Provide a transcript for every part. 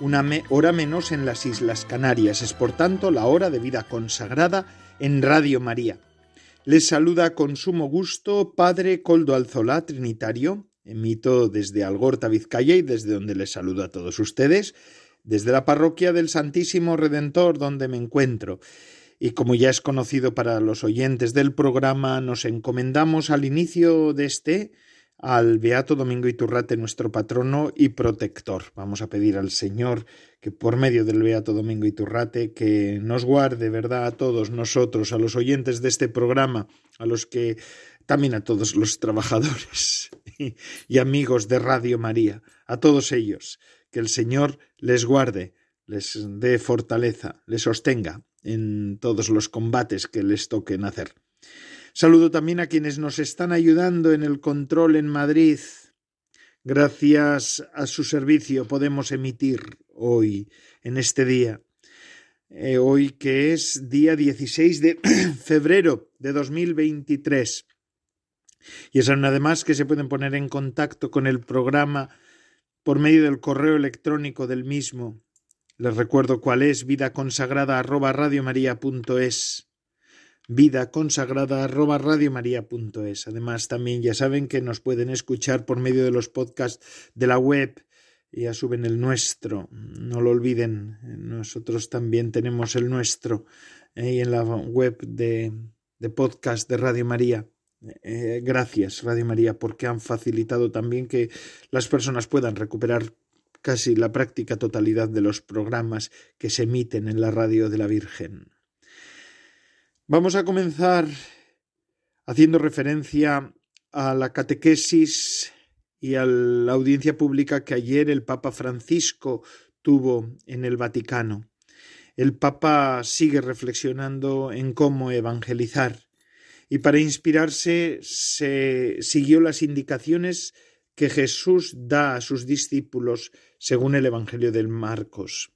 una hora menos en las Islas Canarias. Es por tanto la hora de vida consagrada en Radio María. Les saluda con sumo gusto Padre Coldo Alzolá, Trinitario. Emito desde Algorta, Vizcaya, y desde donde les saludo a todos ustedes, desde la parroquia del Santísimo Redentor, donde me encuentro y como ya es conocido para los oyentes del programa, nos encomendamos al inicio de este al Beato Domingo Iturrate, nuestro patrono y protector. Vamos a pedir al Señor que por medio del Beato Domingo Iturrate que nos guarde, ¿verdad?, a todos nosotros, a los oyentes de este programa, a los que también a todos los trabajadores y, y amigos de Radio María, a todos ellos, que el Señor les guarde, les dé fortaleza, les sostenga en todos los combates que les toquen hacer. Saludo también a quienes nos están ayudando en el control en Madrid. Gracias a su servicio podemos emitir hoy, en este día, eh, hoy que es día 16 de febrero de 2023. Y es además que se pueden poner en contacto con el programa por medio del correo electrónico del mismo, les recuerdo cuál es vida consagrada arroba radiomaria.es. Vida consagrada arroba radiomaria.es. Además, también ya saben que nos pueden escuchar por medio de los podcasts de la web. Ya suben el nuestro. No lo olviden. Nosotros también tenemos el nuestro ahí en la web de, de podcast de Radio María. Eh, gracias, Radio María, porque han facilitado también que las personas puedan recuperar casi la práctica totalidad de los programas que se emiten en la radio de la Virgen. Vamos a comenzar haciendo referencia a la catequesis y a la audiencia pública que ayer el Papa Francisco tuvo en el Vaticano. El Papa sigue reflexionando en cómo evangelizar y para inspirarse se siguió las indicaciones que Jesús da a sus discípulos según el Evangelio de Marcos.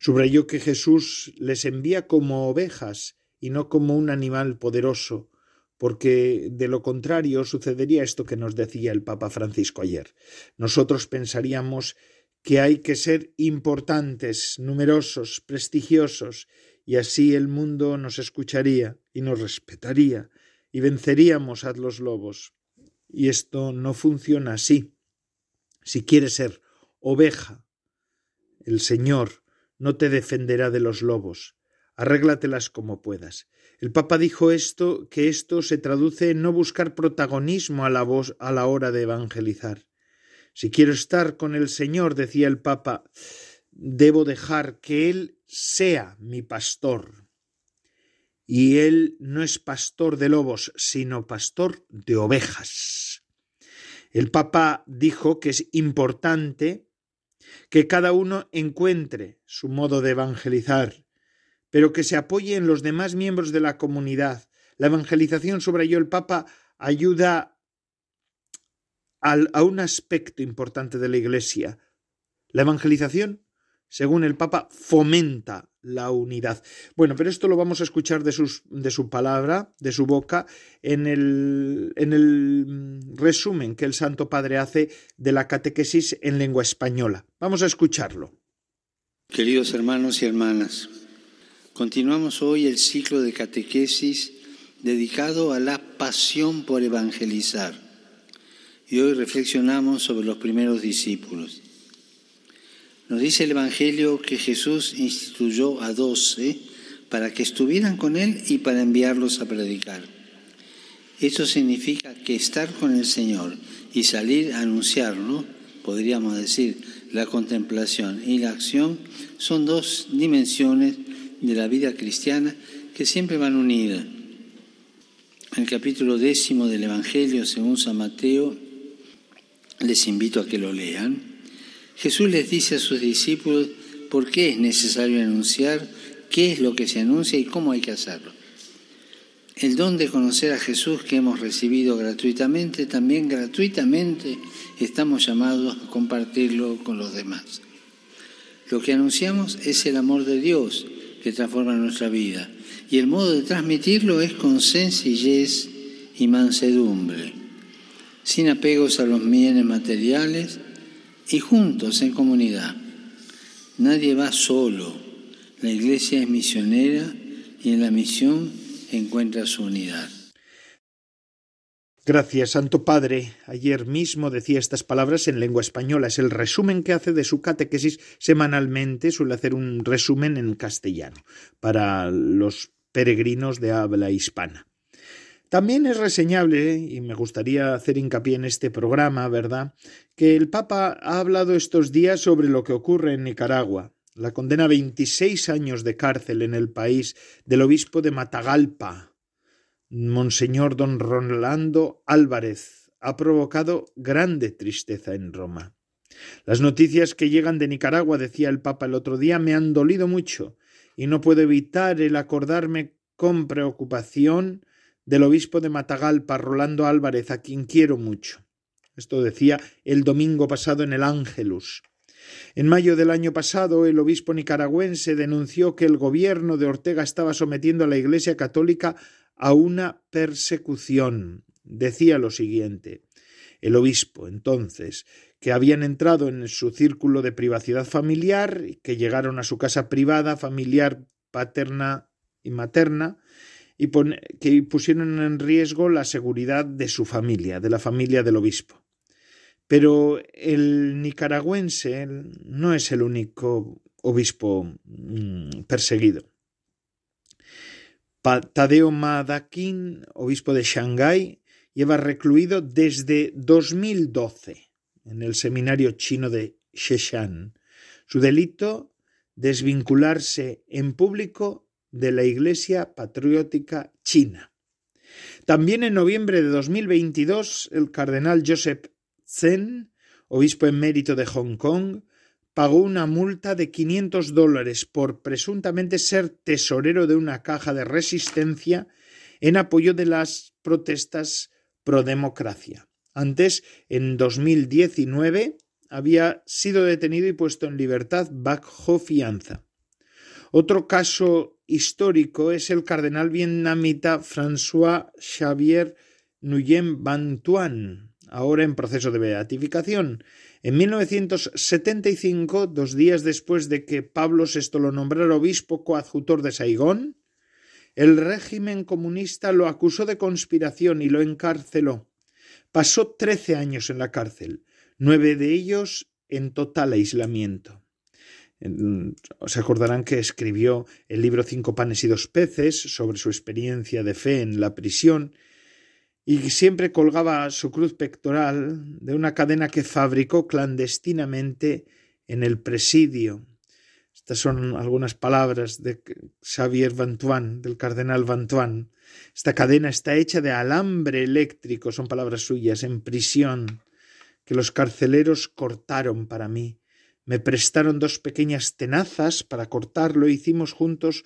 Subrayó que Jesús les envía como ovejas y no como un animal poderoso, porque de lo contrario sucedería esto que nos decía el Papa Francisco ayer. Nosotros pensaríamos que hay que ser importantes, numerosos, prestigiosos, y así el mundo nos escucharía y nos respetaría, y venceríamos a los lobos. Y esto no funciona así. Si quieres ser oveja, el Señor no te defenderá de los lobos. Arréglatelas como puedas. El Papa dijo esto, que esto se traduce en no buscar protagonismo a la voz a la hora de evangelizar. Si quiero estar con el Señor, decía el Papa, debo dejar que Él sea mi pastor y él no es pastor de lobos, sino pastor de ovejas. El Papa dijo que es importante que cada uno encuentre su modo de evangelizar, pero que se apoye en los demás miembros de la comunidad. La evangelización, subrayó el Papa, ayuda a un aspecto importante de la Iglesia. La evangelización, según el Papa, fomenta la unidad. Bueno, pero esto lo vamos a escuchar de, sus, de su palabra, de su boca, en el, en el resumen que el Santo Padre hace de la catequesis en lengua española. Vamos a escucharlo. Queridos hermanos y hermanas, continuamos hoy el ciclo de catequesis dedicado a la pasión por evangelizar. Y hoy reflexionamos sobre los primeros discípulos. Nos dice el Evangelio que Jesús instituyó a doce para que estuvieran con Él y para enviarlos a predicar. Eso significa que estar con el Señor y salir a anunciarlo, podríamos decir, la contemplación y la acción, son dos dimensiones de la vida cristiana que siempre van unidas. El capítulo décimo del Evangelio según San Mateo, les invito a que lo lean Jesús les dice a sus discípulos por qué es necesario anunciar qué es lo que se anuncia y cómo hay que hacerlo. El don de conocer a Jesús que hemos recibido gratuitamente, también gratuitamente estamos llamados a compartirlo con los demás. Lo que anunciamos es el amor de Dios que transforma nuestra vida y el modo de transmitirlo es con sencillez y mansedumbre, sin apegos a los bienes materiales y juntos en comunidad. Nadie va solo, la iglesia es misionera y en la misión encuentra su unidad. Gracias, Santo Padre. Ayer mismo decía estas palabras en lengua española. Es el resumen que hace de su catequesis semanalmente. Suele hacer un resumen en castellano para los peregrinos de habla hispana. También es reseñable, y me gustaría hacer hincapié en este programa, ¿verdad?, que el Papa ha hablado estos días sobre lo que ocurre en Nicaragua, la condena a 26 años de cárcel en el país del obispo de Matagalpa, Monseñor don Rolando Álvarez, ha provocado grande tristeza en Roma. Las noticias que llegan de Nicaragua, decía el Papa el otro día, me han dolido mucho y no puedo evitar el acordarme con preocupación del obispo de Matagalpa, Rolando Álvarez, a quien quiero mucho. Esto decía el domingo pasado en el Ángelus. En mayo del año pasado, el obispo nicaragüense denunció que el gobierno de Ortega estaba sometiendo a la Iglesia católica a una persecución. Decía lo siguiente. El obispo, entonces, que habían entrado en su círculo de privacidad familiar, que llegaron a su casa privada, familiar, paterna y materna, y que pusieron en riesgo la seguridad de su familia, de la familia del obispo. Pero el nicaragüense no es el único obispo mm, perseguido. Tadeo Madakin, obispo de Shanghái, lleva recluido desde 2012 en el seminario chino de Sheshan. Su delito, desvincularse en público de la Iglesia Patriótica China. También en noviembre de 2022, el cardenal Joseph Zen, obispo emérito de Hong Kong, pagó una multa de 500 dólares por presuntamente ser tesorero de una caja de resistencia en apoyo de las protestas pro democracia. Antes, en 2019, había sido detenido y puesto en libertad bajo fianza. Otro caso histórico es el cardenal vietnamita François Xavier Nguyen Van Tuan, ahora en proceso de beatificación. En 1975, dos días después de que Pablo VI lo nombrara obispo coadjutor de Saigón, el régimen comunista lo acusó de conspiración y lo encarceló. Pasó trece años en la cárcel, nueve de ellos en total aislamiento. Se acordarán que escribió el libro Cinco panes y dos peces sobre su experiencia de fe en la prisión y siempre colgaba su cruz pectoral de una cadena que fabricó clandestinamente en el presidio. Estas son algunas palabras de Xavier Vantuan, del cardenal Vantuan. Esta cadena está hecha de alambre eléctrico, son palabras suyas, en prisión, que los carceleros cortaron para mí. Me prestaron dos pequeñas tenazas para cortarlo e hicimos juntos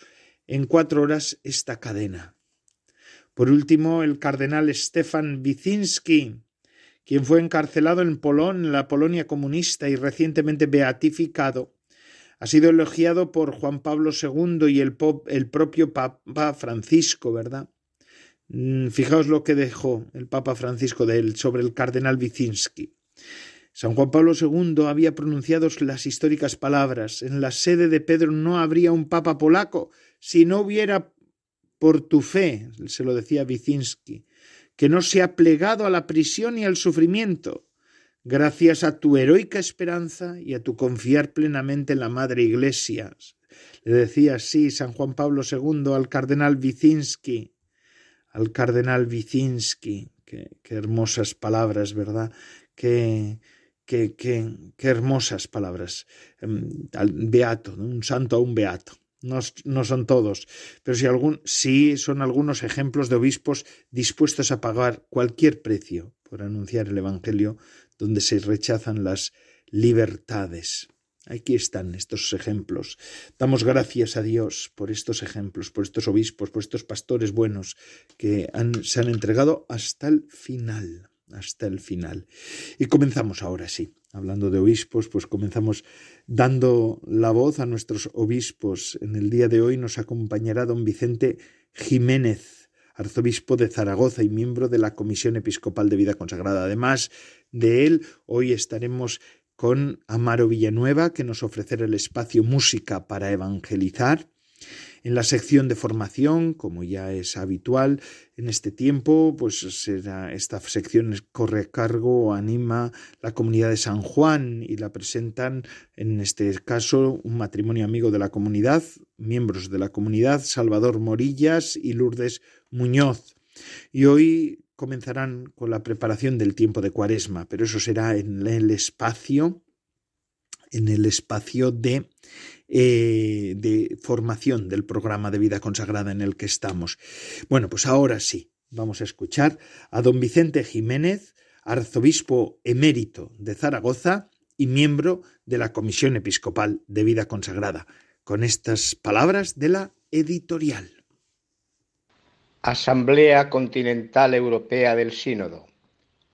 en cuatro horas esta cadena. Por último, el cardenal Stefan Wicinski, quien fue encarcelado en Polón, en la Polonia comunista y recientemente beatificado, ha sido elogiado por Juan Pablo II y el, el propio Papa Francisco, ¿verdad? Mm, fijaos lo que dejó el Papa Francisco de él sobre el cardenal Wicinski. San Juan Pablo II había pronunciado las históricas palabras En la sede de Pedro no habría un papa polaco si no hubiera por tu fe, se lo decía Wicinski, que no se ha plegado a la prisión y al sufrimiento, gracias a tu heroica esperanza y a tu confiar plenamente en la Madre Iglesia. Le decía así San Juan Pablo II al cardenal Wicinski, al cardenal Wicinski, qué, hermosas palabras, ¿verdad? Qué, qué, qué, hermosas palabras. Em, beato, un santo a un beato. No, no, son todos, pero si algún, sí son algunos ejemplos de obispos dispuestos a pagar cualquier precio por anunciar el Evangelio donde se rechazan las libertades. Aquí están estos ejemplos. Damos gracias a Dios por estos ejemplos, por estos obispos, por estos pastores buenos que se han entregado hasta el final, hasta el final. Y comenzamos ahora sí. Hablando de obispos, pues comenzamos dando la voz a nuestros obispos. En el día de hoy nos acompañará don Vicente Jiménez, arzobispo de Zaragoza y miembro de la Comisión Episcopal de Vida Consagrada. Además de él, hoy estaremos con Amaro Villanueva, que nos ofrecerá el espacio Música para Evangelizar. En la sección de formación, como ya es habitual en este tiempo, pues esta sección corre cargo anima la comunidad de San Juan y la presentan en este caso un matrimonio amigo de la comunidad, miembros de la comunidad, Salvador Morillas y Lourdes Muñoz. Y hoy comenzarán con la preparación del tiempo de Cuaresma, pero eso será en el espacio, en el espacio de, eh, de formación del programa de vida consagrada en el que estamos. Bueno, pues ahora sí, vamos a escuchar a don Vicente Jiménez, arzobispo emérito de Zaragoza y miembro de la Comisión Episcopal de Vida Consagrada, con estas palabras de la editorial. Asamblea Continental Europea del Sínodo.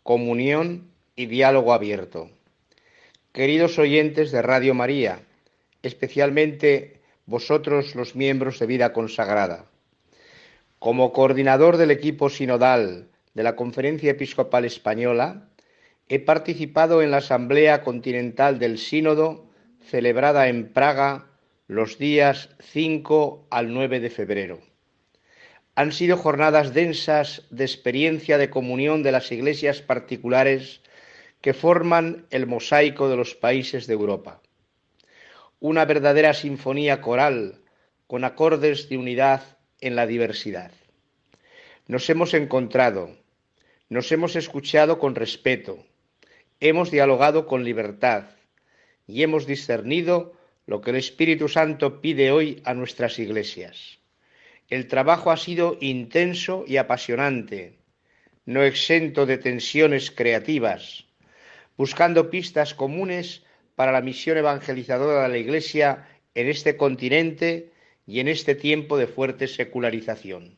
Comunión y diálogo abierto. Queridos oyentes de Radio María, especialmente vosotros los miembros de vida consagrada. Como coordinador del equipo sinodal de la Conferencia Episcopal Española, he participado en la Asamblea Continental del Sínodo celebrada en Praga los días 5 al 9 de febrero. Han sido jornadas densas de experiencia de comunión de las iglesias particulares que forman el mosaico de los países de Europa. Una verdadera sinfonía coral con acordes de unidad en la diversidad. Nos hemos encontrado, nos hemos escuchado con respeto, hemos dialogado con libertad y hemos discernido lo que el Espíritu Santo pide hoy a nuestras iglesias. El trabajo ha sido intenso y apasionante, no exento de tensiones creativas, buscando pistas comunes para la misión evangelizadora de la Iglesia en este continente y en este tiempo de fuerte secularización.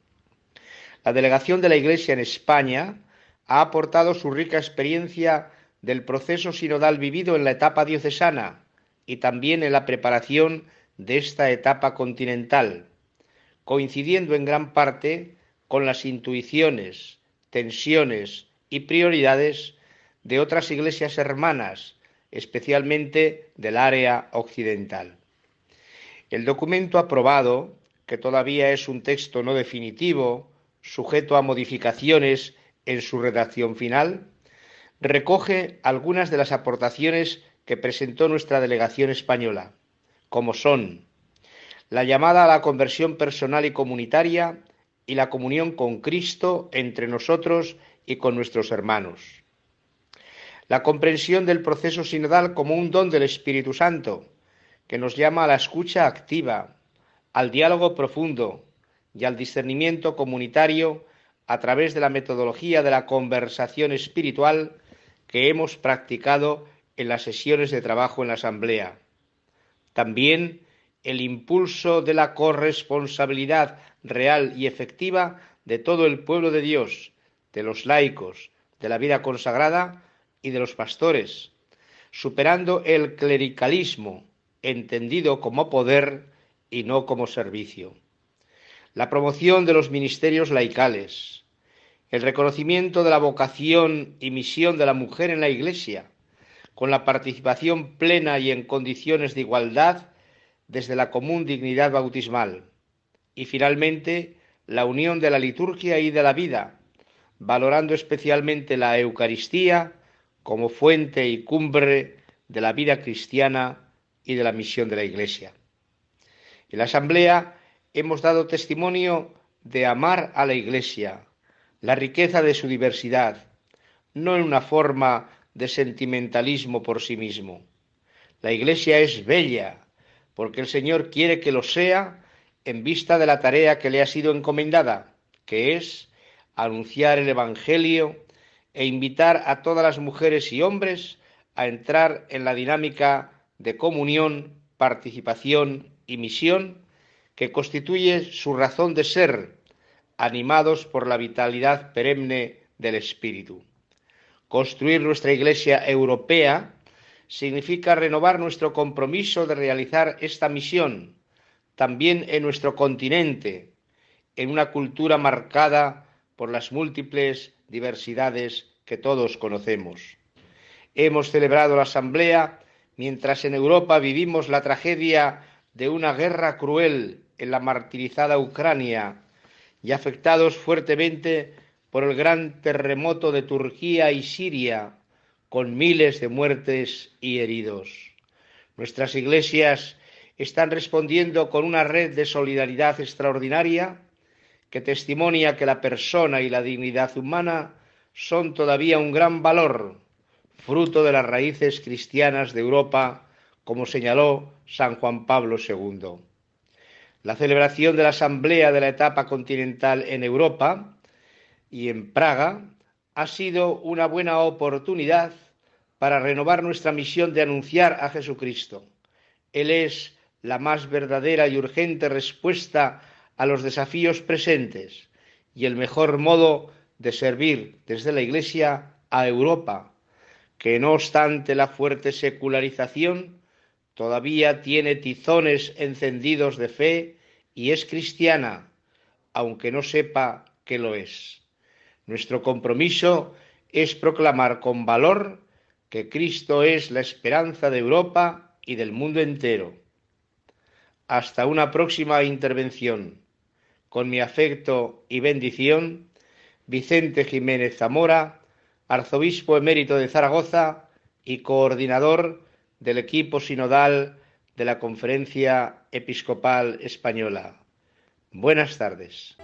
La delegación de la Iglesia en España ha aportado su rica experiencia del proceso sinodal vivido en la etapa diocesana y también en la preparación de esta etapa continental, coincidiendo en gran parte con las intuiciones, tensiones y prioridades de otras iglesias hermanas, especialmente del área occidental. El documento aprobado, que todavía es un texto no definitivo, sujeto a modificaciones en su redacción final, recoge algunas de las aportaciones que presentó nuestra delegación española, como son la llamada a la conversión personal y comunitaria y la comunión con Cristo entre nosotros y con nuestros hermanos. La comprensión del proceso sinodal como un don del Espíritu Santo, que nos llama a la escucha activa, al diálogo profundo y al discernimiento comunitario a través de la metodología de la conversación espiritual que hemos practicado en las sesiones de trabajo en la Asamblea. También el impulso de la corresponsabilidad real y efectiva de todo el pueblo de Dios, de los laicos, de la vida consagrada y de los pastores, superando el clericalismo, entendido como poder y no como servicio. La promoción de los ministerios laicales, el reconocimiento de la vocación y misión de la mujer en la Iglesia, con la participación plena y en condiciones de igualdad desde la común dignidad bautismal. Y finalmente, la unión de la liturgia y de la vida, valorando especialmente la Eucaristía como fuente y cumbre de la vida cristiana y de la misión de la Iglesia. En la Asamblea hemos dado testimonio de amar a la Iglesia, la riqueza de su diversidad, no en una forma de sentimentalismo por sí mismo. La Iglesia es bella, porque el Señor quiere que lo sea en vista de la tarea que le ha sido encomendada, que es anunciar el Evangelio e invitar a todas las mujeres y hombres a entrar en la dinámica de comunión, participación y misión que constituye su razón de ser, animados por la vitalidad perenne del Espíritu. Construir nuestra Iglesia europea significa renovar nuestro compromiso de realizar esta misión, también en nuestro continente, en una cultura marcada por las múltiples diversidades que todos conocemos. Hemos celebrado la Asamblea mientras en Europa vivimos la tragedia de una guerra cruel en la martirizada Ucrania y afectados fuertemente por el gran terremoto de Turquía y Siria, con miles de muertes y heridos. Nuestras iglesias están respondiendo con una red de solidaridad extraordinaria que testimonia que la persona y la dignidad humana son todavía un gran valor, fruto de las raíces cristianas de Europa, como señaló San Juan Pablo II. La celebración de la Asamblea de la etapa continental en Europa y en Praga ha sido una buena oportunidad para renovar nuestra misión de anunciar a Jesucristo. Él es la más verdadera y urgente respuesta a los desafíos presentes y el mejor modo de servir desde la Iglesia a Europa, que no obstante la fuerte secularización, todavía tiene tizones encendidos de fe y es cristiana, aunque no sepa que lo es. Nuestro compromiso es proclamar con valor que Cristo es la esperanza de Europa y del mundo entero. Hasta una próxima intervención. Con mi afecto y bendición, Vicente Jiménez Zamora, arzobispo emérito de Zaragoza y coordinador del equipo sinodal de la Conferencia Episcopal Española. Buenas tardes.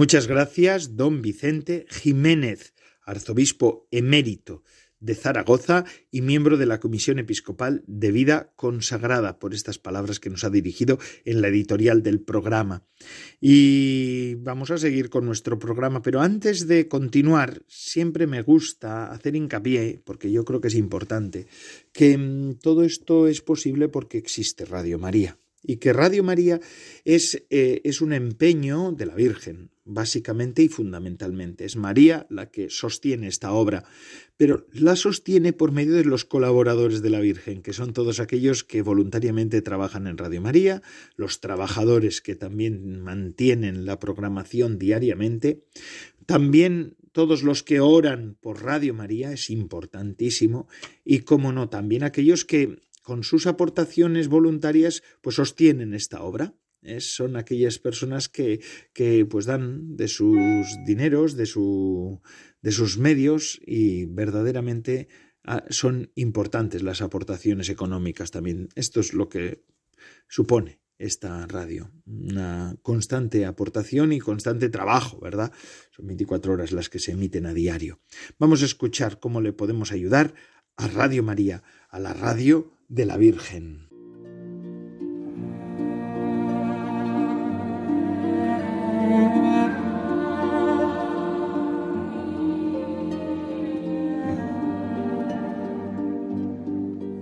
Muchas gracias, don Vicente Jiménez, arzobispo emérito de Zaragoza y miembro de la Comisión Episcopal de Vida Consagrada, por estas palabras que nos ha dirigido en la editorial del programa. Y vamos a seguir con nuestro programa, pero antes de continuar, siempre me gusta hacer hincapié, porque yo creo que es importante, que mm, todo esto es posible porque existe Radio María y que Radio María es, eh, es, un empeño de la Virgen, básicamente y fundamentalmente. Es María la que sostiene esta obra, pero la sostiene por medio de los colaboradores de la Virgen, que son todos aquellos que voluntariamente trabajan en Radio María, los trabajadores que también mantienen la programación diariamente, también todos los que oran por Radio María, es importantísimo, y como no, también aquellos que con sus aportaciones voluntarias, pues sostienen esta obra. son aquellas personas que, que, pues dan de sus dineros, de, su, de sus medios y verdaderamente ah, son importantes las aportaciones económicas también. Esto es lo que supone esta radio. Una constante aportación y constante trabajo, ¿verdad? Son 24 horas las que se emiten a diario. Vamos a escuchar cómo le podemos ayudar a Radio María, a la radio de la Virgen.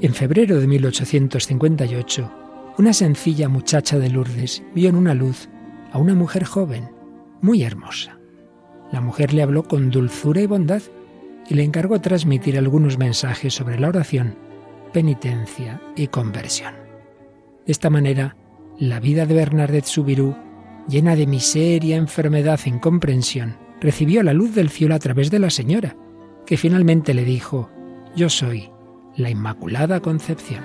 En febrero de 1858, una sencilla muchacha de Lourdes vio en una luz a una mujer joven, muy hermosa. La mujer le habló con dulzura y bondad y le encargó transmitir algunos mensajes sobre la oración penitencia y conversión. De esta manera, la vida de Bernadette Subirú, llena de miseria, enfermedad e incomprensión, recibió la luz del cielo a través de la Señora, que finalmente le dijo, Yo soy la Inmaculada Concepción.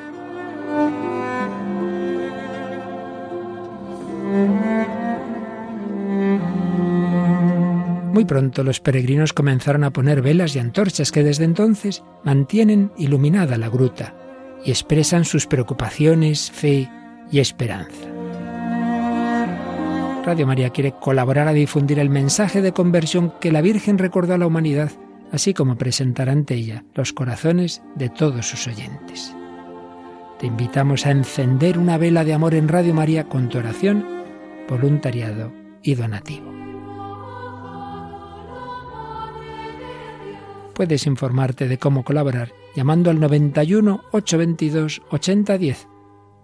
Muy pronto los peregrinos comenzaron a poner velas y antorchas que desde entonces mantienen iluminada la gruta y expresan sus preocupaciones, fe y esperanza. Radio María quiere colaborar a difundir el mensaje de conversión que la Virgen recordó a la humanidad, así como presentar ante ella los corazones de todos sus oyentes. te invitamos a encender una vela de amor en Radio María con tu oración, voluntariado y donativo. Puedes informarte de cómo colaborar llamando al 91 822 8010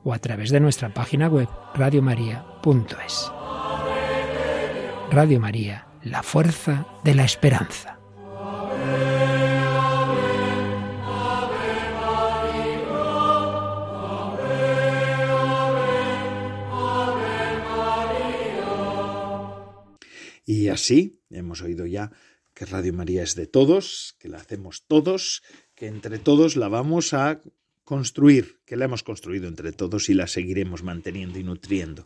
o a través de nuestra página web radiomaria.es. Radio María, la fuerza de la esperanza. Y así hemos oído ya que Radio María es de todos, que la hacemos todos, que entre todos la vamos a construir, que la hemos construido entre todos y la seguiremos manteniendo y nutriendo.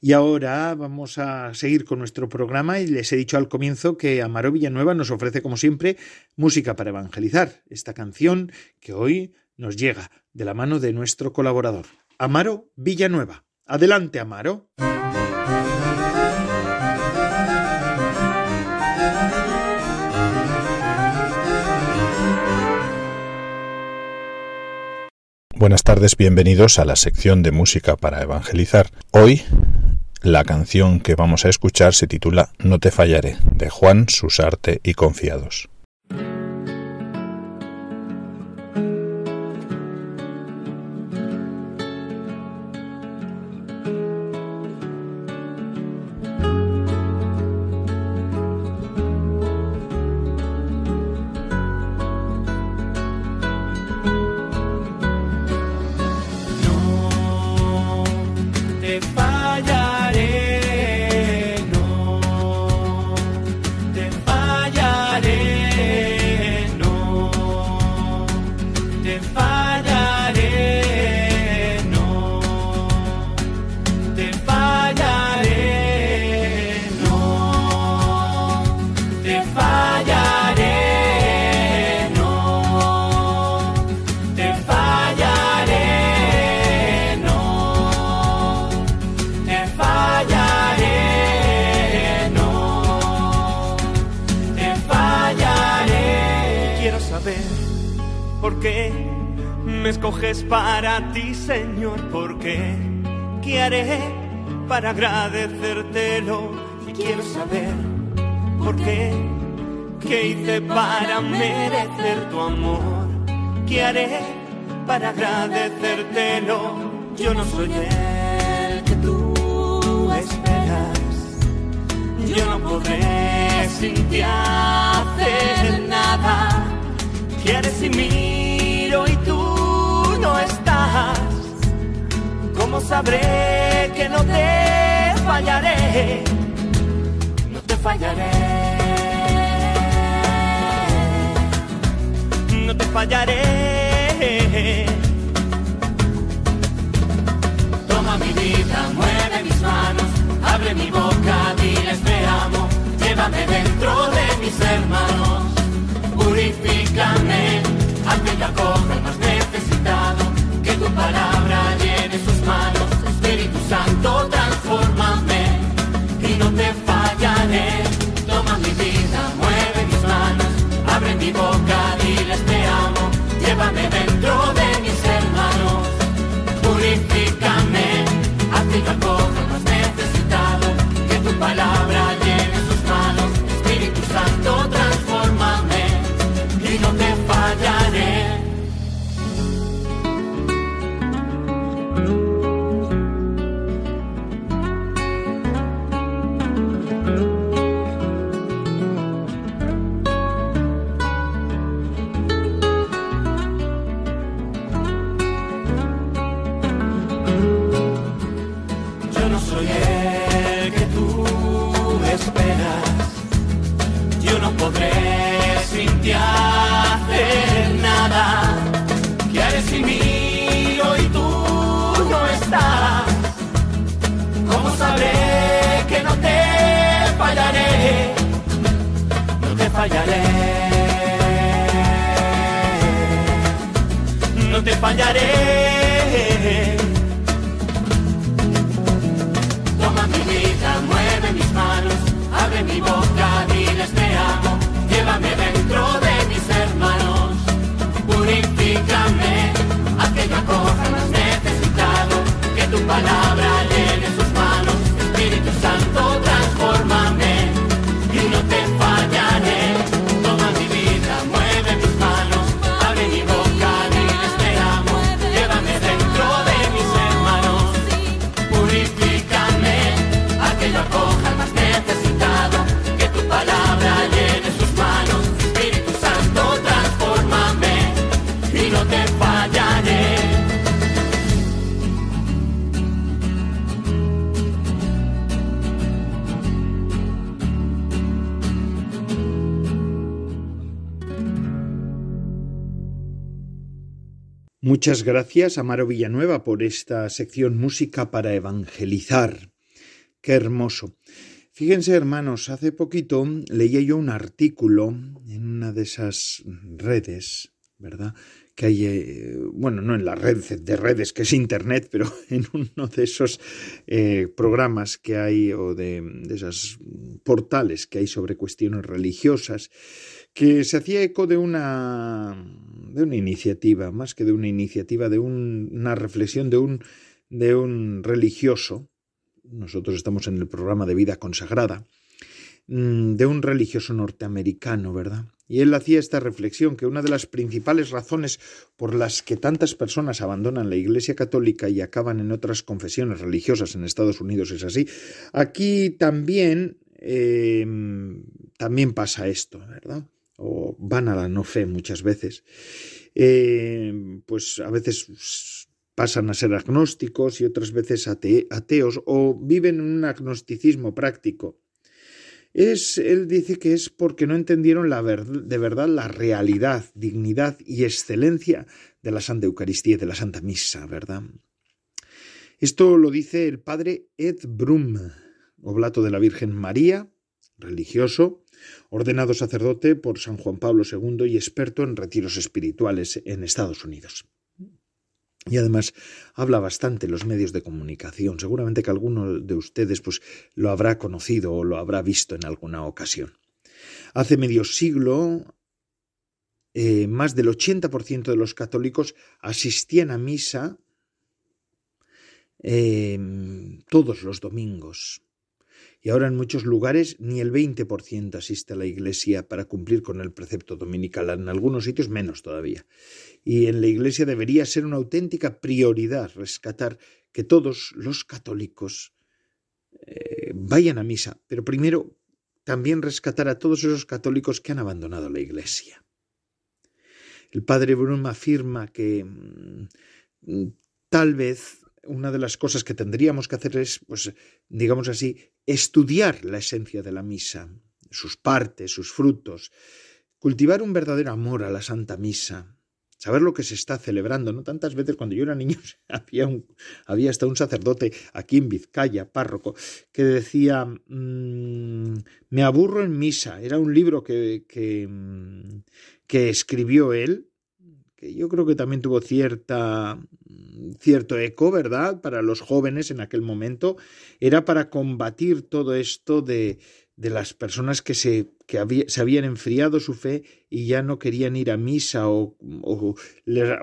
Y ahora vamos a seguir con nuestro programa y les he dicho al comienzo que Amaro Villanueva nos ofrece como siempre música para evangelizar, esta canción que hoy nos llega de la mano de nuestro colaborador, Amaro Villanueva. Adelante, Amaro. Buenas tardes, bienvenidos a la sección de música para evangelizar. Hoy la canción que vamos a escuchar se titula No te fallaré, de Juan Susarte y Confiados. Qué hice para merecer tu amor, qué haré para agradecértelo. Yo no soy el que tú esperas, yo no podré sin ti hacer nada. ¿Qué haré si miro y tú no estás? ¿Cómo sabré que no te fallaré? No te fallaré. Te fallaré. Toma mi vida, mueve mis manos, abre mi boca, diles te amo, llévame dentro de mis hermanos, purifícame, hazme la coja más necesitado, que tu palabra llene sus manos, llévame dentro de sin ti hacer nada. ¿Qué haré si miro y tú no estás? ¿Cómo sabré que no te fallaré? No te fallaré. No te fallaré. Bala. Muchas gracias, Amaro Villanueva, por esta sección Música para Evangelizar. Qué hermoso. Fíjense, hermanos, hace poquito leía yo un artículo en una de esas redes, ¿verdad? Que hay, eh, bueno, no en la red de redes que es Internet, pero en uno de esos eh, programas que hay o de, de esos portales que hay sobre cuestiones religiosas, que se hacía eco de una, de una iniciativa, más que de una iniciativa, de una reflexión de un, de un religioso, nosotros estamos en el programa de vida consagrada, mm, de un religioso norteamericano, ¿verdad? Y él hacía esta reflexión que una de las principales razones por las que tantas personas abandonan la Iglesia Católica y acaban en otras confesiones religiosas en Estados Unidos es así. Aquí también, eh, también pasa esto, ¿verdad? O van a la no fe muchas veces, eh, pues a veces pasan a ser agnósticos y otras veces ateos o viven en un agnosticismo práctico. Es, él dice que es porque no entendieron la de verdad la realidad, dignidad y excelencia de la Santa Eucaristía y de la Santa Misa, ¿verdad? Esto lo dice el padre Ed Brum, oblato de la Virgen María, religioso, ordenado sacerdote por San Juan Pablo II y experto en retiros espirituales en Estados Unidos. Y además habla bastante en los medios de comunicación. Seguramente que alguno de ustedes pues, lo habrá conocido o lo habrá visto en alguna ocasión. Hace medio siglo, eh, más del 80% de los católicos asistían a misa eh, todos los domingos y ahora en muchos lugares ni el 20% asiste a la iglesia para cumplir con el precepto dominical, en algunos sitios menos todavía. Y en la iglesia debería ser una auténtica prioridad rescatar que todos los católicos eh, vayan a misa, pero primero también rescatar a todos esos católicos que han abandonado la iglesia. El padre Brum afirma que mm, tal vez una de las cosas que tendríamos que hacer es, pues, digamos así, estudiar la esencia de la misa, sus partes, sus frutos, cultivar un verdadero amor a la Santa Misa, saber lo que se está celebrando. No tantas veces cuando yo era niño había, un, había hasta un sacerdote aquí en Vizcaya, párroco, que decía mm, me aburro en misa. Era un libro que, que, mm, que escribió él yo creo que también tuvo cierta, cierto eco, ¿verdad?, para los jóvenes en aquel momento, era para combatir todo esto de, de las personas que, se, que se habían enfriado su fe y ya no querían ir a misa o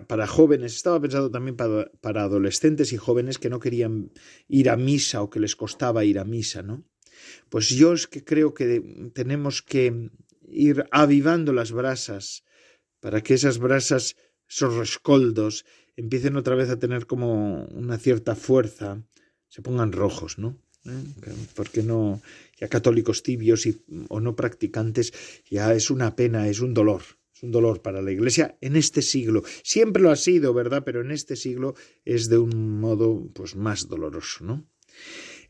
para jóvenes, estaba pensado también para, para, adolescentes y jóvenes que no querían ir a misa o que les costaba ir a misa, ¿no? Pues yo es que creo que tenemos que ir avivando las brasas para que esas brasas esos rescoldos empiecen otra vez a tener como una cierta fuerza, se pongan rojos, ¿no? ¿Eh? Porque no, ya católicos tibios o no practicantes, ya es una pena, es un dolor, es un dolor para la Iglesia en este siglo. Siempre lo ha sido, ¿verdad? Pero en este siglo es de un modo pues más doloroso, ¿no?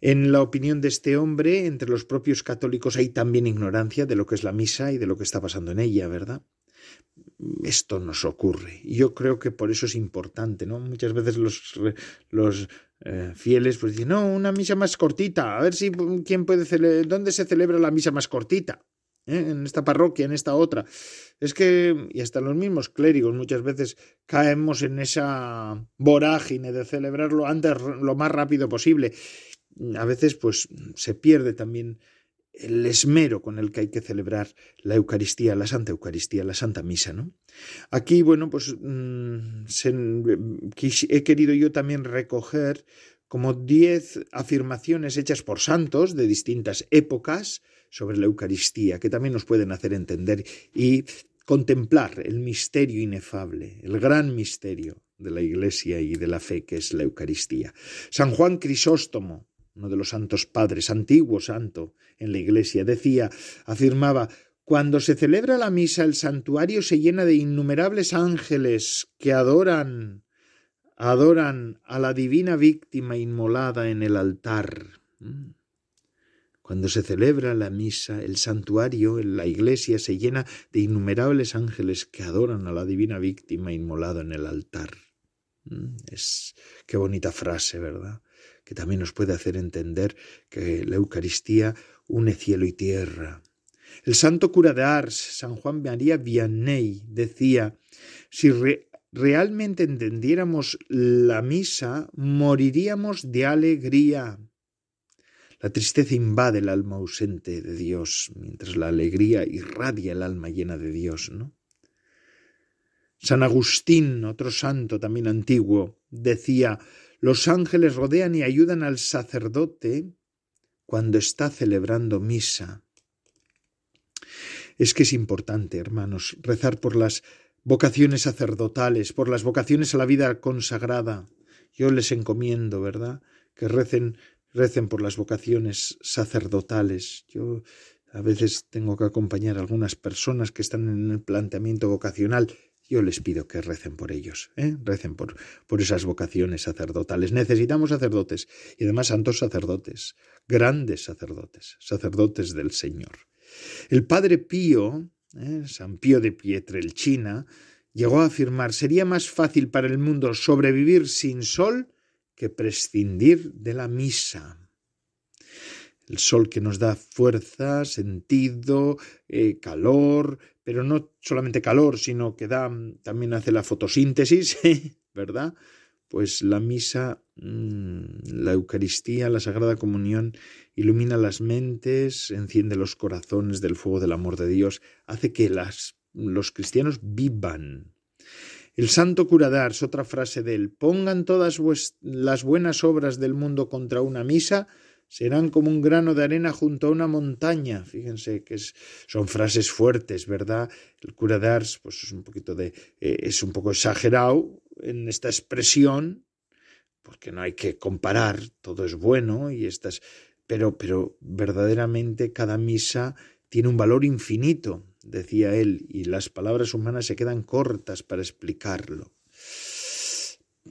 En la opinión de este hombre, entre los propios católicos hay también ignorancia de lo que es la misa y de lo que está pasando en ella, ¿verdad? Esto nos ocurre. Y yo creo que por eso es importante, ¿no? Muchas veces los, los eh, fieles pues dicen, no, una misa más cortita, a ver si quién puede dónde se celebra la misa más cortita. ¿Eh? En esta parroquia, en esta otra. Es que, y hasta los mismos clérigos muchas veces caemos en esa vorágine de celebrarlo antes lo más rápido posible. A veces, pues, se pierde también el esmero con el que hay que celebrar la Eucaristía, la Santa Eucaristía, la Santa Misa, ¿no? Aquí, bueno, pues mm, he querido yo también recoger como diez afirmaciones hechas por santos de distintas épocas sobre la Eucaristía, que también nos pueden hacer entender y contemplar el misterio inefable, el gran misterio de la Iglesia y de la fe que es la Eucaristía. San Juan Crisóstomo, uno de los santos padres, antiguo santo en la iglesia, decía, afirmaba, cuando se celebra la misa el santuario se llena de innumerables ángeles que adoran, adoran a la divina víctima inmolada en el altar. Cuando se celebra la misa, el santuario, la iglesia, se llena de innumerables ángeles que adoran a la divina víctima inmolada en el altar. Mm, es qué bonita frase, ¿verdad? Que también nos puede hacer entender que la Eucaristía une cielo y tierra. El santo cura de Ars, San Juan María Vianney, decía, si realmente entendiéramos la misa, moriríamos de alegría. La tristeza invade el alma ausente de Dios, mientras la alegría irradia el alma llena de Dios, ¿no? San Agustín, otro santo también antiguo, decía, los ángeles rodean y ayudan al sacerdote cuando está celebrando misa. Es que es importante, hermanos, rezar por las vocaciones sacerdotales, por las vocaciones a la vida consagrada. Yo les encomiendo, ¿verdad? Que recen, recen por las vocaciones sacerdotales. Yo a veces tengo que acompañar a algunas personas que están en el planteamiento vocacional. Yo les pido que recen por ellos, ¿eh? recen por, por esas vocaciones sacerdotales. Necesitamos sacerdotes y además santos sacerdotes, grandes sacerdotes, sacerdotes del Señor. El padre Pío, ¿eh? San Pío de Pietrelchina, llegó a afirmar sería más fácil para el mundo sobrevivir sin sol que prescindir de la misa. El sol que nos da fuerza, sentido, eh, calor, pero no solamente calor, sino que da, también hace la fotosíntesis, ¿verdad? Pues la misa, mm, la Eucaristía, la Sagrada Comunión ilumina las mentes, enciende los corazones del fuego del amor de Dios, hace que las, los cristianos vivan. El santo cura de otra frase de él, pongan todas las buenas obras del mundo contra una misa, serán como un grano de arena junto a una montaña. Fíjense que son frases fuertes, ¿verdad? El cura de Ars, pues es un poquito de, eh, es un poco exagerado en esta expresión, porque no hay que comparar, todo es bueno y estas, pero, pero verdaderamente cada misa tiene un valor infinito, decía él, y las palabras humanas se quedan cortas para explicarlo.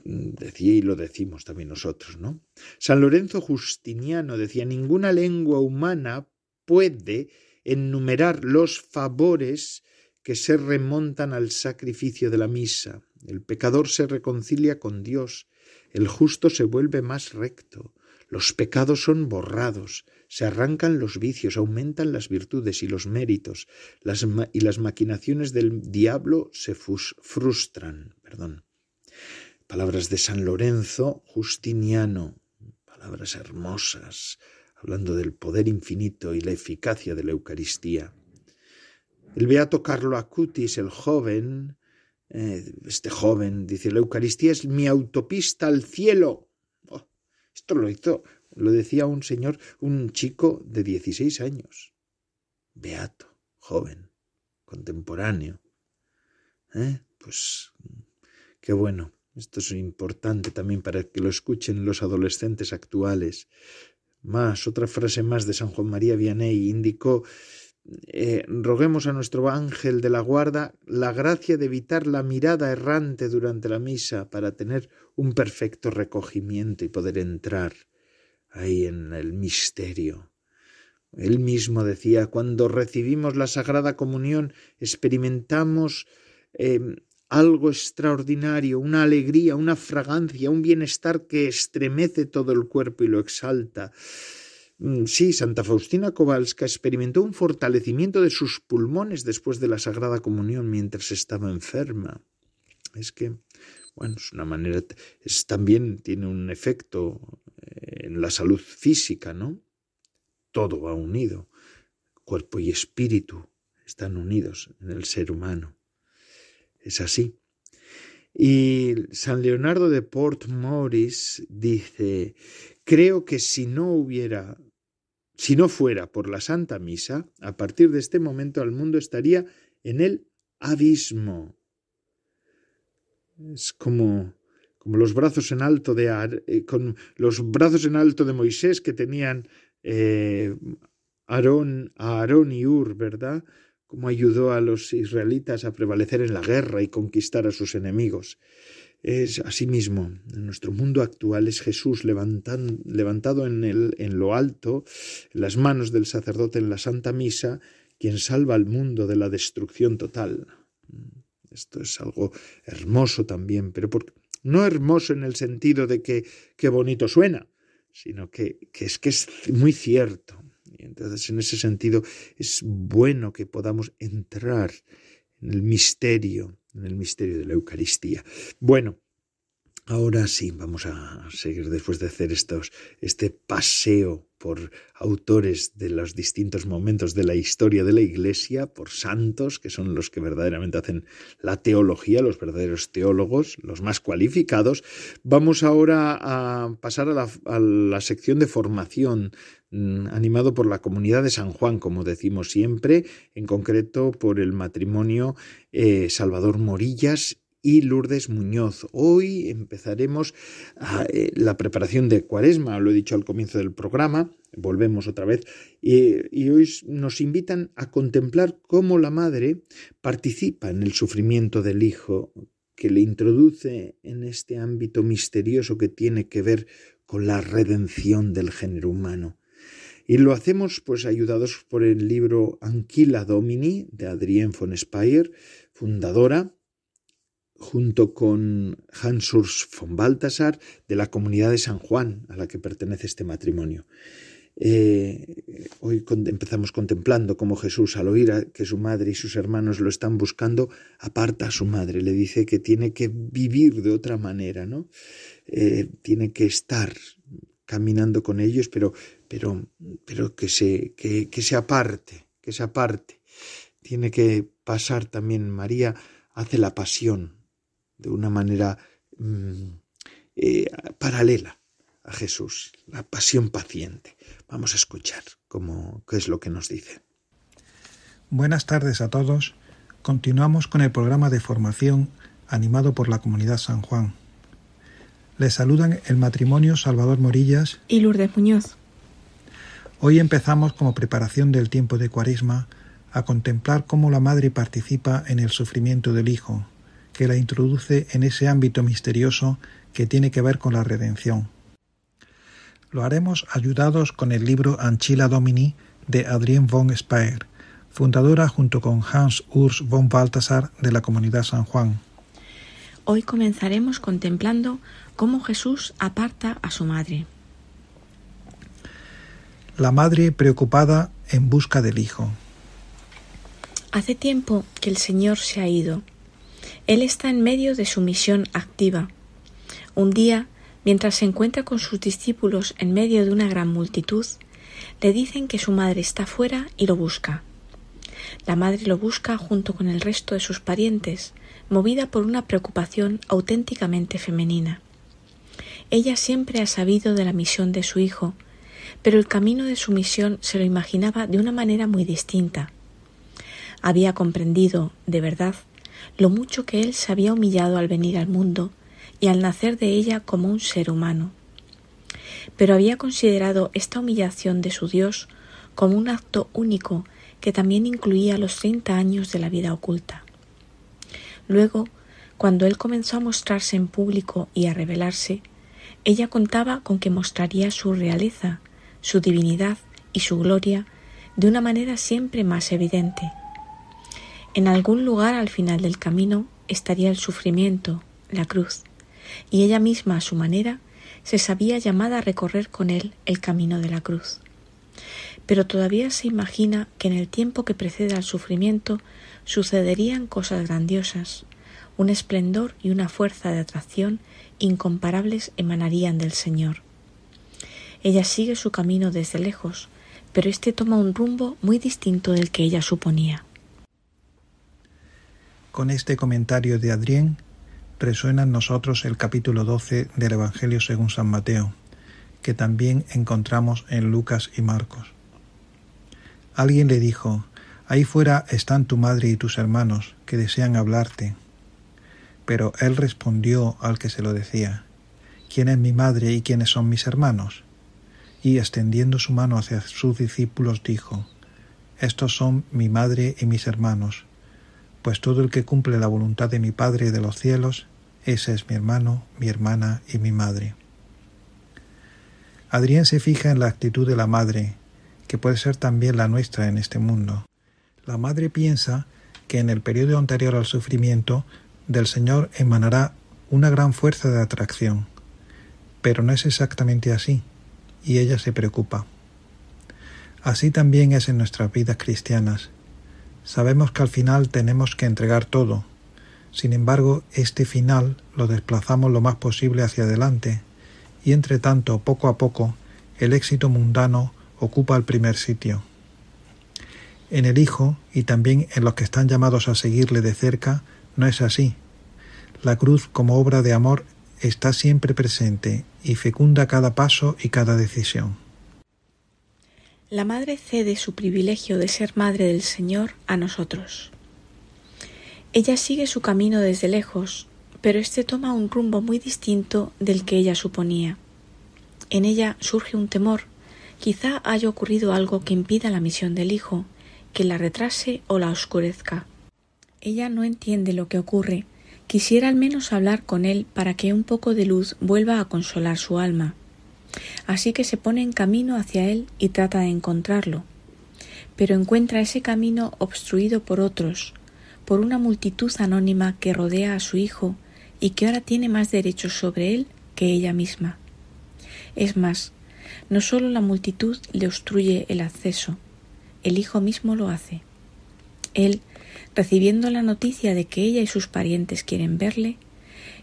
Decía y lo decimos también nosotros, ¿no? San Lorenzo Justiniano decía, ninguna lengua humana puede enumerar los favores que se remontan al sacrificio de la misa. El pecador se reconcilia con Dios, el justo se vuelve más recto, los pecados son borrados, se arrancan los vicios, aumentan las virtudes y los méritos, y las maquinaciones del diablo se frustran. Perdón. Palabras de San Lorenzo Justiniano, palabras hermosas, hablando del poder infinito y la eficacia de la Eucaristía. El beato Carlo Acutis, el joven, eh, este joven, dice, la Eucaristía es mi autopista al cielo. Esto lo hizo, lo decía un señor, un chico de 16 años. Beato, joven, contemporáneo. ¿Eh? Pues qué bueno. Esto es importante también para que lo escuchen los adolescentes actuales. Más, otra frase más de San Juan María Vianney indicó eh, roguemos a nuestro ángel de la guarda la gracia de evitar la mirada errante durante la misa para tener un perfecto recogimiento y poder entrar ahí en el misterio. Él mismo decía, cuando recibimos la Sagrada Comunión experimentamos em, algo extraordinario, una alegría, una fragancia, un bienestar que estremece todo el cuerpo y lo exalta. Mm, sí, Santa Faustina Kowalska experimentó un fortalecimiento de sus pulmones después de la Sagrada Comunión mientras estaba enferma. Es que, bueno, es una manera, también tiene un efecto eh, en la salud física, ¿no? Todo va unido, cuerpo y espíritu están unidos en el ser humano. Es así. Y San Leonardo de Port Morris dice, creo que si no hubiera si no fuera por la Santa Misa, a partir de este momento el mundo estaría en el abismo. Es como, como los brazos en alto de eh, con los brazos en alto de Moisés que tenían eh, Aarón, a Aarón y Ur, ¿verdad? Como ayudó a los israelitas a prevalecer en la guerra y conquistar a sus enemigos. Es asimismo, en nuestro mundo actual es Jesús levantado en, el, en lo alto, en las manos del sacerdote en la Santa Misa, quien salva al mundo de la destrucción total. Esto es algo hermoso también, pero no hermoso en el sentido de que, qué bonito suena, sino que, que es que es muy cierto. Entonces, en ese sentido, es bueno que podamos entrar en el misterio, en el misterio de la Eucaristía. Bueno, Ahora sí, vamos a seguir después de hacer estos, este paseo por autores de los distintos momentos de la historia de la Iglesia, por santos, que son los que verdaderamente hacen la teología, los verdaderos teólogos, los más cualificados. Vamos ahora a pasar a la, sección de formación mm, animado por la comunidad de San Juan, como decimos siempre, en concreto por el matrimonio eh, Salvador Morillas y Lourdes Muñoz. Hoy empezaremos eh, la preparación de Cuaresma, lo he dicho al comienzo del programa, volvemos otra vez, y, hoy nos invitan a contemplar cómo la madre participa en el sufrimiento del hijo, que le introduce en este ámbito misterioso que tiene que ver con la redención del género humano. Y lo hacemos pues ayudados por el libro Anquila Domini de Adrienne von Speyer, fundadora junto con Hans Urs von Balthasar de la comunidad de San Juan a la que pertenece este matrimonio. Eh, hoy empezamos contemplando cómo Jesús, al oír que su madre y sus hermanos lo están buscando, aparta a su madre, le dice que tiene que vivir de otra manera, ¿no? Eh, tiene que estar caminando con ellos, pero, pero, pero que, se, que, que se aparte, que se aparte. Tiene que pasar también, María hace la pasión, de una manera mm, eh, paralela a Jesús, la pasión paciente. Vamos a escuchar cómo, qué es lo que nos dice. Buenas tardes a todos. Continuamos con el programa de formación animado por la comunidad San Juan. Les saludan el matrimonio Salvador Morillas y Lourdes Muñoz. Hoy empezamos como preparación del tiempo de Cuaresma a contemplar cómo la madre participa en el sufrimiento del Hijo, que la introduce en ese ámbito misterioso que tiene que ver con la redención. Lo haremos ayudados con el libro Anchila Domini de Adrienne von Speyer, fundadora junto con Hans Urs von Balthasar de la Comunidad San Juan. Hoy comenzaremos contemplando cómo Jesús aparta a su madre. La madre preocupada en busca del Hijo. Hace tiempo que el Señor se ha ido él está en medio de su misión activa. Un día, mientras se encuentra con sus discípulos en medio de una gran multitud, le dicen que su madre está fuera y lo busca. La madre lo busca junto con el resto de sus parientes, movida por una preocupación auténticamente femenina. Ella siempre ha sabido de la misión de su hijo, pero el camino de su misión se lo imaginaba de una manera muy distinta. Había comprendido, de verdad, lo mucho que él se había humillado al venir al mundo y al nacer de ella como un ser humano. Pero había considerado esta humillación de su Dios como un acto único que también incluía los treinta años de la vida oculta. Luego, cuando él comenzó a mostrarse en público y a revelarse, ella contaba con que mostraría su realeza, su divinidad y su gloria de una manera siempre más evidente. En algún lugar al final del camino estaría el sufrimiento, la cruz, y ella misma a su manera se sabía llamada a recorrer con él el camino de la cruz. Pero todavía se imagina que en el tiempo que precede al sufrimiento sucederían cosas grandiosas, un esplendor y una fuerza de atracción incomparables emanarían del Señor. Ella sigue su camino desde lejos, pero éste toma un rumbo muy distinto del que ella suponía. Con este comentario de Adrián resuena en nosotros el capítulo 12 del Evangelio según San Mateo, que también encontramos en Lucas y Marcos. Alguien le dijo, Ahí fuera están tu madre y tus hermanos, que desean hablarte. Pero él respondió al que se lo decía, ¿Quién es mi madre y quiénes son mis hermanos? Y extendiendo su mano hacia sus discípulos dijo, Estos son mi madre y mis hermanos pues todo el que cumple la voluntad de mi Padre de los cielos, ese es mi hermano, mi hermana y mi madre. Adrián se fija en la actitud de la madre, que puede ser también la nuestra en este mundo. La madre piensa que en el periodo anterior al sufrimiento del Señor emanará una gran fuerza de atracción. Pero no es exactamente así, y ella se preocupa. Así también es en nuestras vidas cristianas. Sabemos que al final tenemos que entregar todo. Sin embargo, este final lo desplazamos lo más posible hacia adelante, y entre tanto, poco a poco, el éxito mundano ocupa el primer sitio. En el Hijo, y también en los que están llamados a seguirle de cerca, no es así. La cruz como obra de amor está siempre presente y fecunda cada paso y cada decisión. La Madre cede su privilegio de ser Madre del Señor a nosotros. Ella sigue su camino desde lejos, pero éste toma un rumbo muy distinto del que ella suponía. En ella surge un temor. Quizá haya ocurrido algo que impida la misión del Hijo, que la retrase o la oscurezca. Ella no entiende lo que ocurre. Quisiera al menos hablar con él para que un poco de luz vuelva a consolar su alma. Así que se pone en camino hacia él y trata de encontrarlo. Pero encuentra ese camino obstruido por otros, por una multitud anónima que rodea a su hijo y que ahora tiene más derechos sobre él que ella misma. Es más, no sólo la multitud le obstruye el acceso, el hijo mismo lo hace. Él, recibiendo la noticia de que ella y sus parientes quieren verle,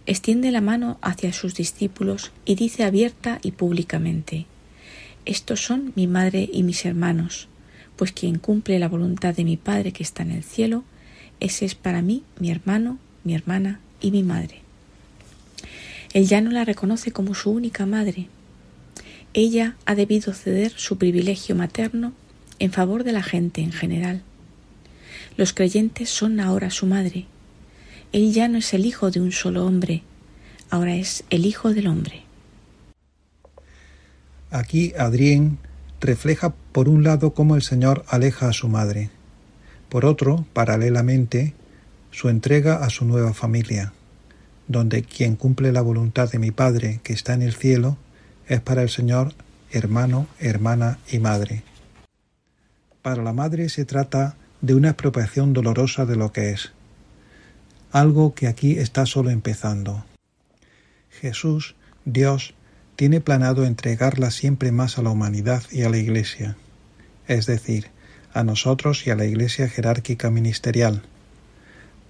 extiende la mano hacia sus discípulos y dice abierta y públicamente Estos son mi madre y mis hermanos, pues quien cumple la voluntad de mi Padre que está en el cielo, ese es para mí mi hermano, mi hermana y mi madre. Él ya no la reconoce como su única madre. Ella ha debido ceder su privilegio materno en favor de la gente en general. Los creyentes son ahora su madre. Él ya no es el hijo de un solo hombre, ahora es el hijo del hombre. Aquí Adrián refleja por un lado cómo el Señor aleja a su madre, por otro, paralelamente, su entrega a su nueva familia, donde quien cumple la voluntad de mi Padre que está en el cielo es para el Señor hermano, hermana y madre. Para la madre se trata de una expropiación dolorosa de lo que es, algo que aquí está solo empezando. Jesús, Dios, tiene planado entregarla siempre más a la humanidad y a la Iglesia, es decir, a nosotros y a la Iglesia jerárquica ministerial.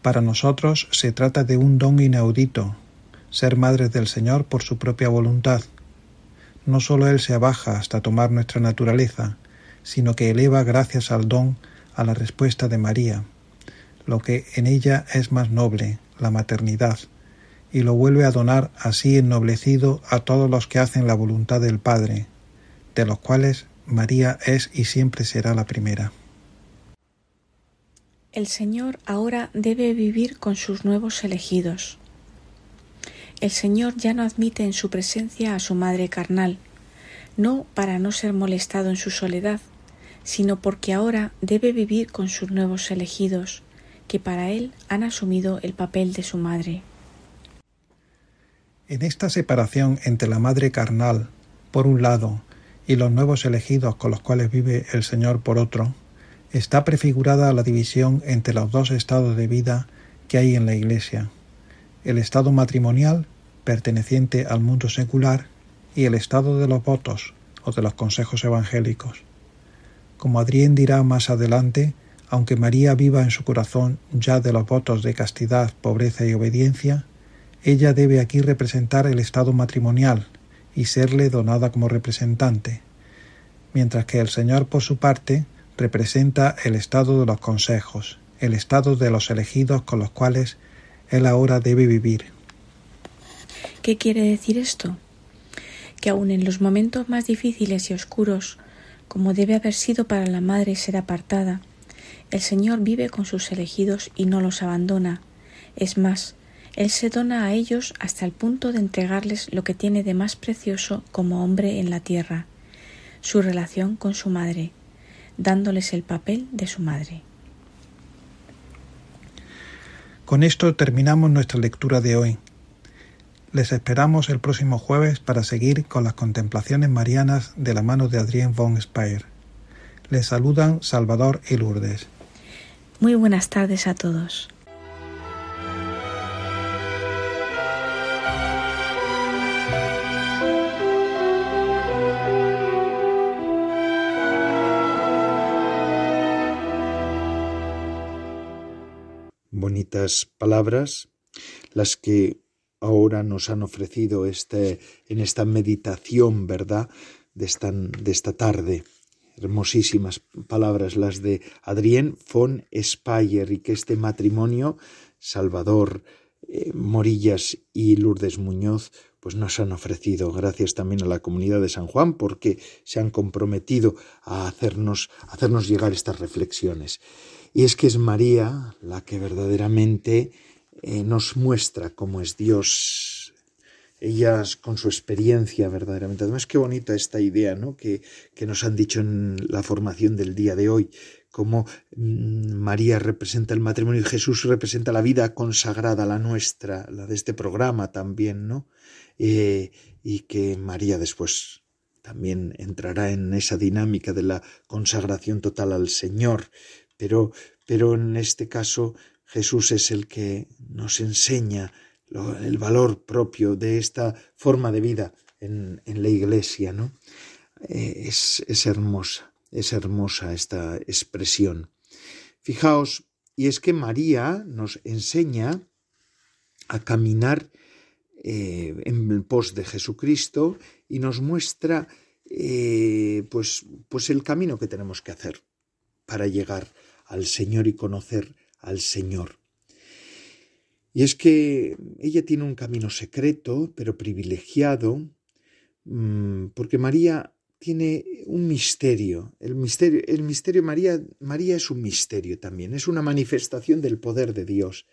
Para nosotros se trata de un don inaudito, ser madres del Señor por su propia voluntad. No sólo Él se abaja hasta tomar nuestra naturaleza, sino que eleva gracias al don a la respuesta de María, lo que en ella es más noble, la maternidad, y lo vuelve a donar así ennoblecido a todos los que hacen la voluntad del Padre, de los cuales María es y siempre será la primera. El Señor ahora debe vivir con sus nuevos elegidos. El Señor ya no admite en su presencia a su madre carnal, no para no ser molestado en su soledad, sino porque ahora debe vivir con sus nuevos elegidos, que para él han asumido el papel de su madre. En esta separación entre la madre carnal, por un lado, y los nuevos elegidos con los cuales vive el Señor por otro, está prefigurada la división entre los dos estados de vida que hay en la Iglesia, el estado matrimonial, perteneciente al mundo secular, y el estado de los votos o de los consejos evangélicos. Como Adrián dirá más adelante, aunque María viva en su corazón ya de los votos de castidad, pobreza y obediencia, ella debe aquí representar el estado matrimonial y serle donada como representante, mientras que el Señor por su parte representa el estado de los consejos, el estado de los elegidos con los cuales él ahora debe vivir. ¿Qué quiere decir esto? Que aun en los momentos más difíciles y oscuros, como debe haber sido para la madre ser apartada, el Señor vive con sus elegidos y no los abandona. Es más, Él se dona a ellos hasta el punto de entregarles lo que tiene de más precioso como hombre en la tierra, su relación con su madre, dándoles el papel de su madre. Con esto terminamos nuestra lectura de hoy. Les esperamos el próximo jueves para seguir con las contemplaciones marianas de la mano de Adrien von Speyer. Les saludan Salvador y Lourdes. Muy buenas tardes a todos. Bonitas palabras las que ahora nos han ofrecido este, en esta meditación, ¿verdad? De esta, de esta tarde. Hermosísimas palabras las de Adrien von Speyer y que este matrimonio, Salvador eh, Morillas y Lourdes Muñoz, pues nos han ofrecido, gracias también a la comunidad de San Juan, porque se han comprometido a hacernos, hacernos llegar estas reflexiones. Y es que es María la que verdaderamente eh, nos muestra cómo es Dios. Ellas con su experiencia verdaderamente. Además, qué bonita esta idea ¿no? que, que nos han dicho en la formación del día de hoy, cómo mm, María representa el matrimonio y Jesús representa la vida consagrada, la nuestra, la de este programa también, ¿no? Eh, y que María después también entrará en esa dinámica de la consagración total al Señor, pero, pero en este caso Jesús es el que nos enseña el valor propio de esta forma de vida en, la iglesia, ¿no? Eh, es, es hermosa, es hermosa esta expresión. Fijaos, y es que María nos enseña a caminar eh, en pos de Jesucristo y nos muestra eh, pues, pues el camino que tenemos que hacer para llegar al Señor y conocer al Señor. Y es que ella tiene un camino secreto, pero privilegiado, mm, porque María tiene un misterio. El misterio, María, es un misterio también, es una manifestación del poder de Dios.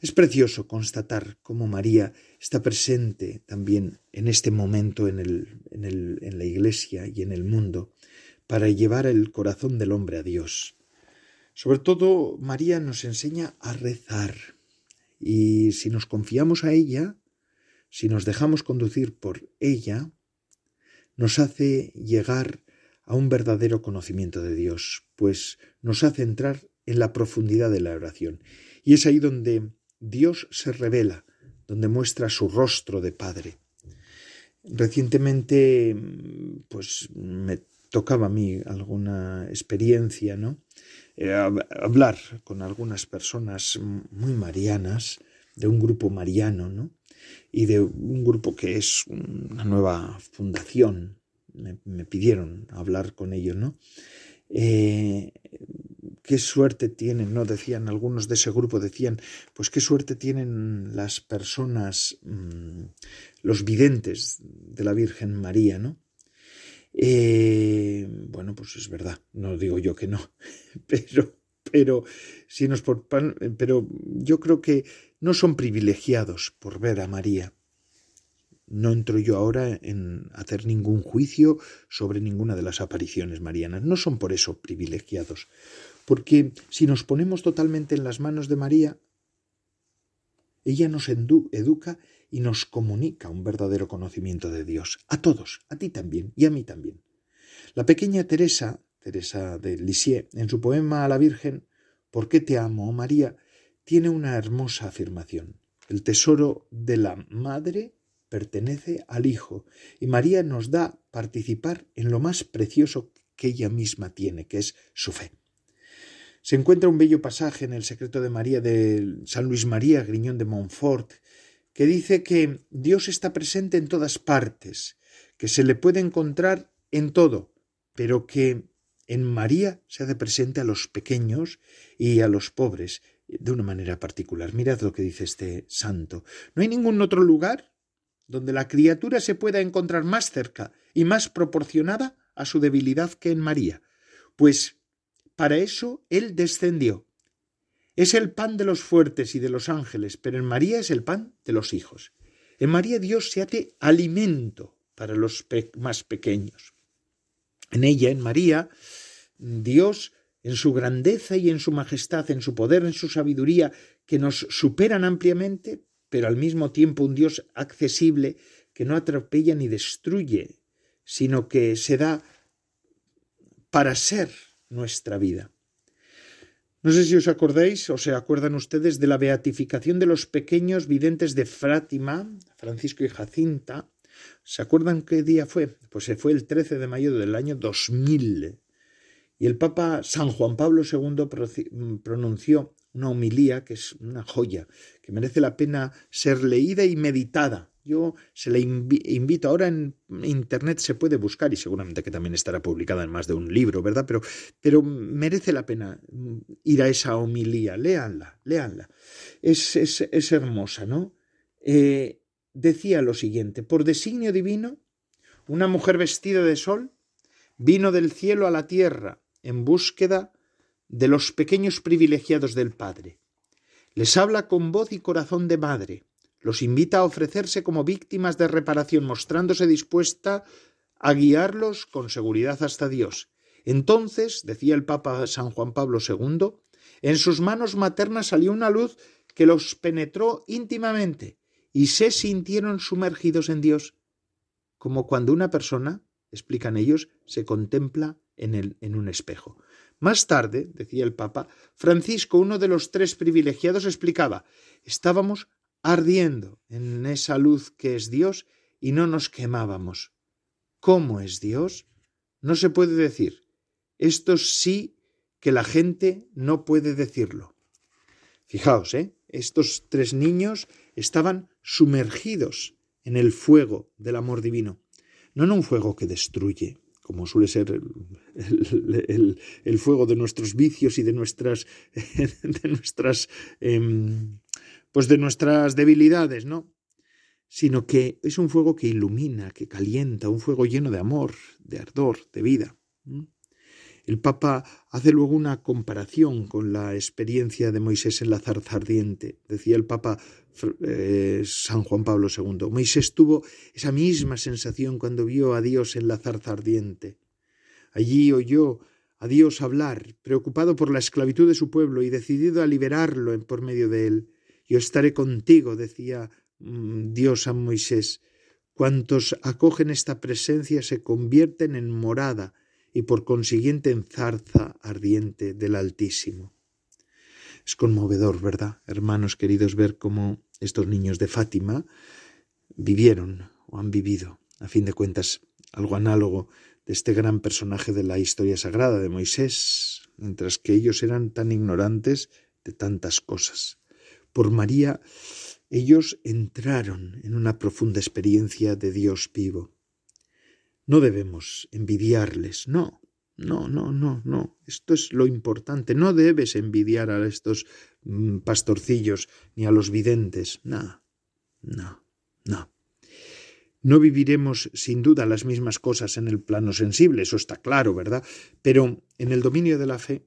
Es precioso constatar cómo María está presente también en este momento en, el, en la Iglesia y en el mundo para llevar el corazón del hombre a Dios. Sobre todo, María nos enseña a rezar. Y si nos confiamos a ella, si nos dejamos conducir por ella, nos hace llegar a un verdadero conocimiento de Dios, pues nos hace entrar en la profundidad de la oración. Y es ahí donde Dios se revela, donde muestra su rostro de Padre. Recientemente, pues me tocaba a mí alguna experiencia, ¿no? Eh, hablar con algunas personas muy marianas, de un grupo mariano, ¿no? Y de un grupo que es una nueva fundación. Me, pidieron hablar con ellos, ¿no? Eh, qué suerte tienen, ¿no? Decían algunos de ese grupo, decían, pues qué suerte tienen las personas, mm, los videntes de la Virgen María, ¿no? Eh, bueno, pues es verdad, no digo yo que no, pero, pero, si nos por, pero yo creo que no son privilegiados por ver a María. No entro yo ahora en hacer ningún juicio sobre ninguna de las apariciones marianas. No son por eso privilegiados. Porque si nos ponemos totalmente en las manos de María, ella nos educa y nos comunica un verdadero conocimiento de Dios, a todos, a ti también y a mí también. La pequeña Teresa, Teresa de Lisieux, en su poema a la Virgen, ¿Por qué te amo, oh María?, tiene una hermosa afirmación. El tesoro de la madre pertenece al Hijo, y María nos da participar en lo más precioso que ella misma tiene, que es su fe. Se encuentra un bello pasaje en el secreto de María de San Luis María Griñón de Montfort, que dice que Dios está presente en todas partes, que se le puede encontrar en todo, pero que en María se hace presente a los pequeños y a los pobres de una manera particular. Mirad lo que dice este santo. No hay ningún otro lugar donde la criatura se pueda encontrar más cerca y más proporcionada a su debilidad que en María, pues para eso Él descendió es el pan de los fuertes y de los ángeles, pero en María es el pan de los hijos. En María Dios se hace alimento para los más pequeños. En ella, en María, Dios, en su grandeza y en su majestad, en su poder, en su sabiduría, que nos superan ampliamente, pero al mismo tiempo un Dios accesible que no atropella ni destruye, sino que se da para ser nuestra vida. No sé si os acordáis o se acuerdan ustedes de la beatificación de los pequeños videntes de Fátima, Francisco y Jacinta. ¿Se acuerdan qué día fue? Pues se fue el 13 de mayo del año 2000. Y el Papa San Juan Pablo II pronunció una homilía que es una joya, que merece la pena ser leída y meditada. Yo se le invito, ahora en Internet se puede buscar y seguramente que también estará publicada en más de un libro, ¿verdad? Pero, pero merece la pena ir a esa homilía, léanla, léanla. Es, es, es hermosa, ¿no? Eh, decía lo siguiente, por designio divino, una mujer vestida de sol vino del cielo a la tierra en búsqueda de los pequeños privilegiados del Padre. Les habla con voz y corazón de madre, los invita a ofrecerse como víctimas de reparación, mostrándose dispuesta a guiarlos con seguridad hasta Dios. Entonces, decía el Papa San Juan Pablo II, en sus manos maternas salió una luz que los penetró íntimamente y se sintieron sumergidos en Dios, como cuando una persona, explican ellos, se contempla en, el, en un espejo. Más tarde, decía el Papa, Francisco, uno de los tres privilegiados, explicaba estábamos ardiendo en esa luz que es Dios y no nos quemábamos. ¿Cómo es Dios? No se puede decir. Esto sí que la gente no puede decirlo. Fijaos, ¿eh? Estos tres niños estaban sumergidos en el fuego del amor divino, no en un fuego que destruye, como suele ser el, fuego de nuestros vicios y de nuestras, de nuestras, em, pues de nuestras debilidades, ¿no? Sino que es un fuego que ilumina, que calienta, un fuego lleno de amor, de ardor, de vida. El Papa hace luego una comparación con la experiencia de Moisés en la zarza ardiente. Decía el Papa eh, San Juan Pablo II, Moisés tuvo esa misma sensación cuando vio a Dios en la zarza ardiente. Allí oyó a Dios hablar, preocupado por la esclavitud de su pueblo y decidido a liberarlo por medio de él. Yo estaré contigo, decía mm, Dios a Moisés. Cuantos acogen esta presencia se convierten en morada y por consiguiente en zarza ardiente del Altísimo. Es conmovedor, ¿verdad, hermanos queridos, ver cómo estos niños de Fátima vivieron o han vivido, a fin de cuentas, algo análogo de este gran personaje de la historia sagrada de Moisés, mientras que ellos eran tan ignorantes de tantas cosas. Por María, ellos entraron en una profunda experiencia de Dios vivo. No debemos envidiarles, no, no, no, no, no. Esto es lo importante. No debes envidiar a estos mm, pastorcillos ni a los videntes. No, no, no. No viviremos sin duda las mismas cosas en el plano sensible, eso está claro, ¿verdad? Pero en el dominio de la fe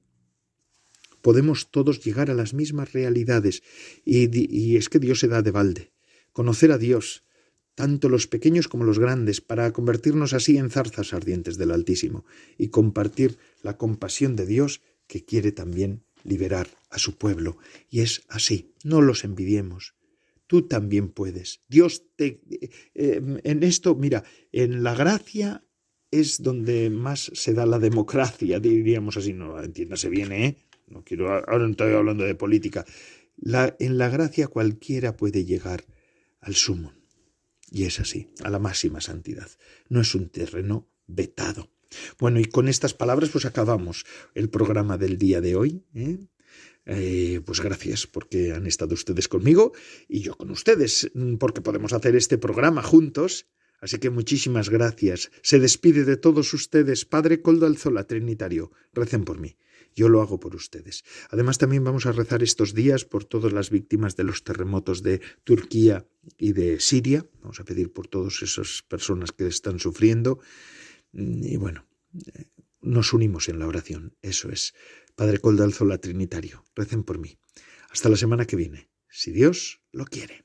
podemos todos llegar a las mismas realidades y, y es que Dios se da de balde. Conocer a Dios, tanto los pequeños como los grandes, para convertirnos así en zarzas ardientes del Altísimo y compartir la compasión de Dios que quiere también liberar a su pueblo. Y es así, no los envidiemos. Tú también puedes. Dios te... Eh, en esto, mira, en la gracia es donde más se da la democracia, diríamos así, no entiéndase bien, ¿eh? No quiero, ahora no estoy hablando de política. La, en la gracia cualquiera puede llegar al sumo. Y es así, a la máxima santidad. No es un terreno vetado. Bueno, y con estas palabras pues acabamos el programa del día de hoy. ¿eh? Eh, pues gracias porque han estado ustedes conmigo y yo con ustedes, mm, porque podemos hacer este programa juntos. Así que muchísimas gracias. Se despide de todos ustedes, Padre Coldo Alzola Trinitario. Recen por mí. Yo lo hago por ustedes. Además, también vamos a rezar estos días por todas las víctimas de los terremotos de Turquía y de Siria. Vamos a pedir por todas esas personas que están sufriendo. Y bueno, nos unimos en la oración. Eso es. Padre Coldalzola Trinitario, recen por mí. Hasta la semana que viene, si Dios lo quiere.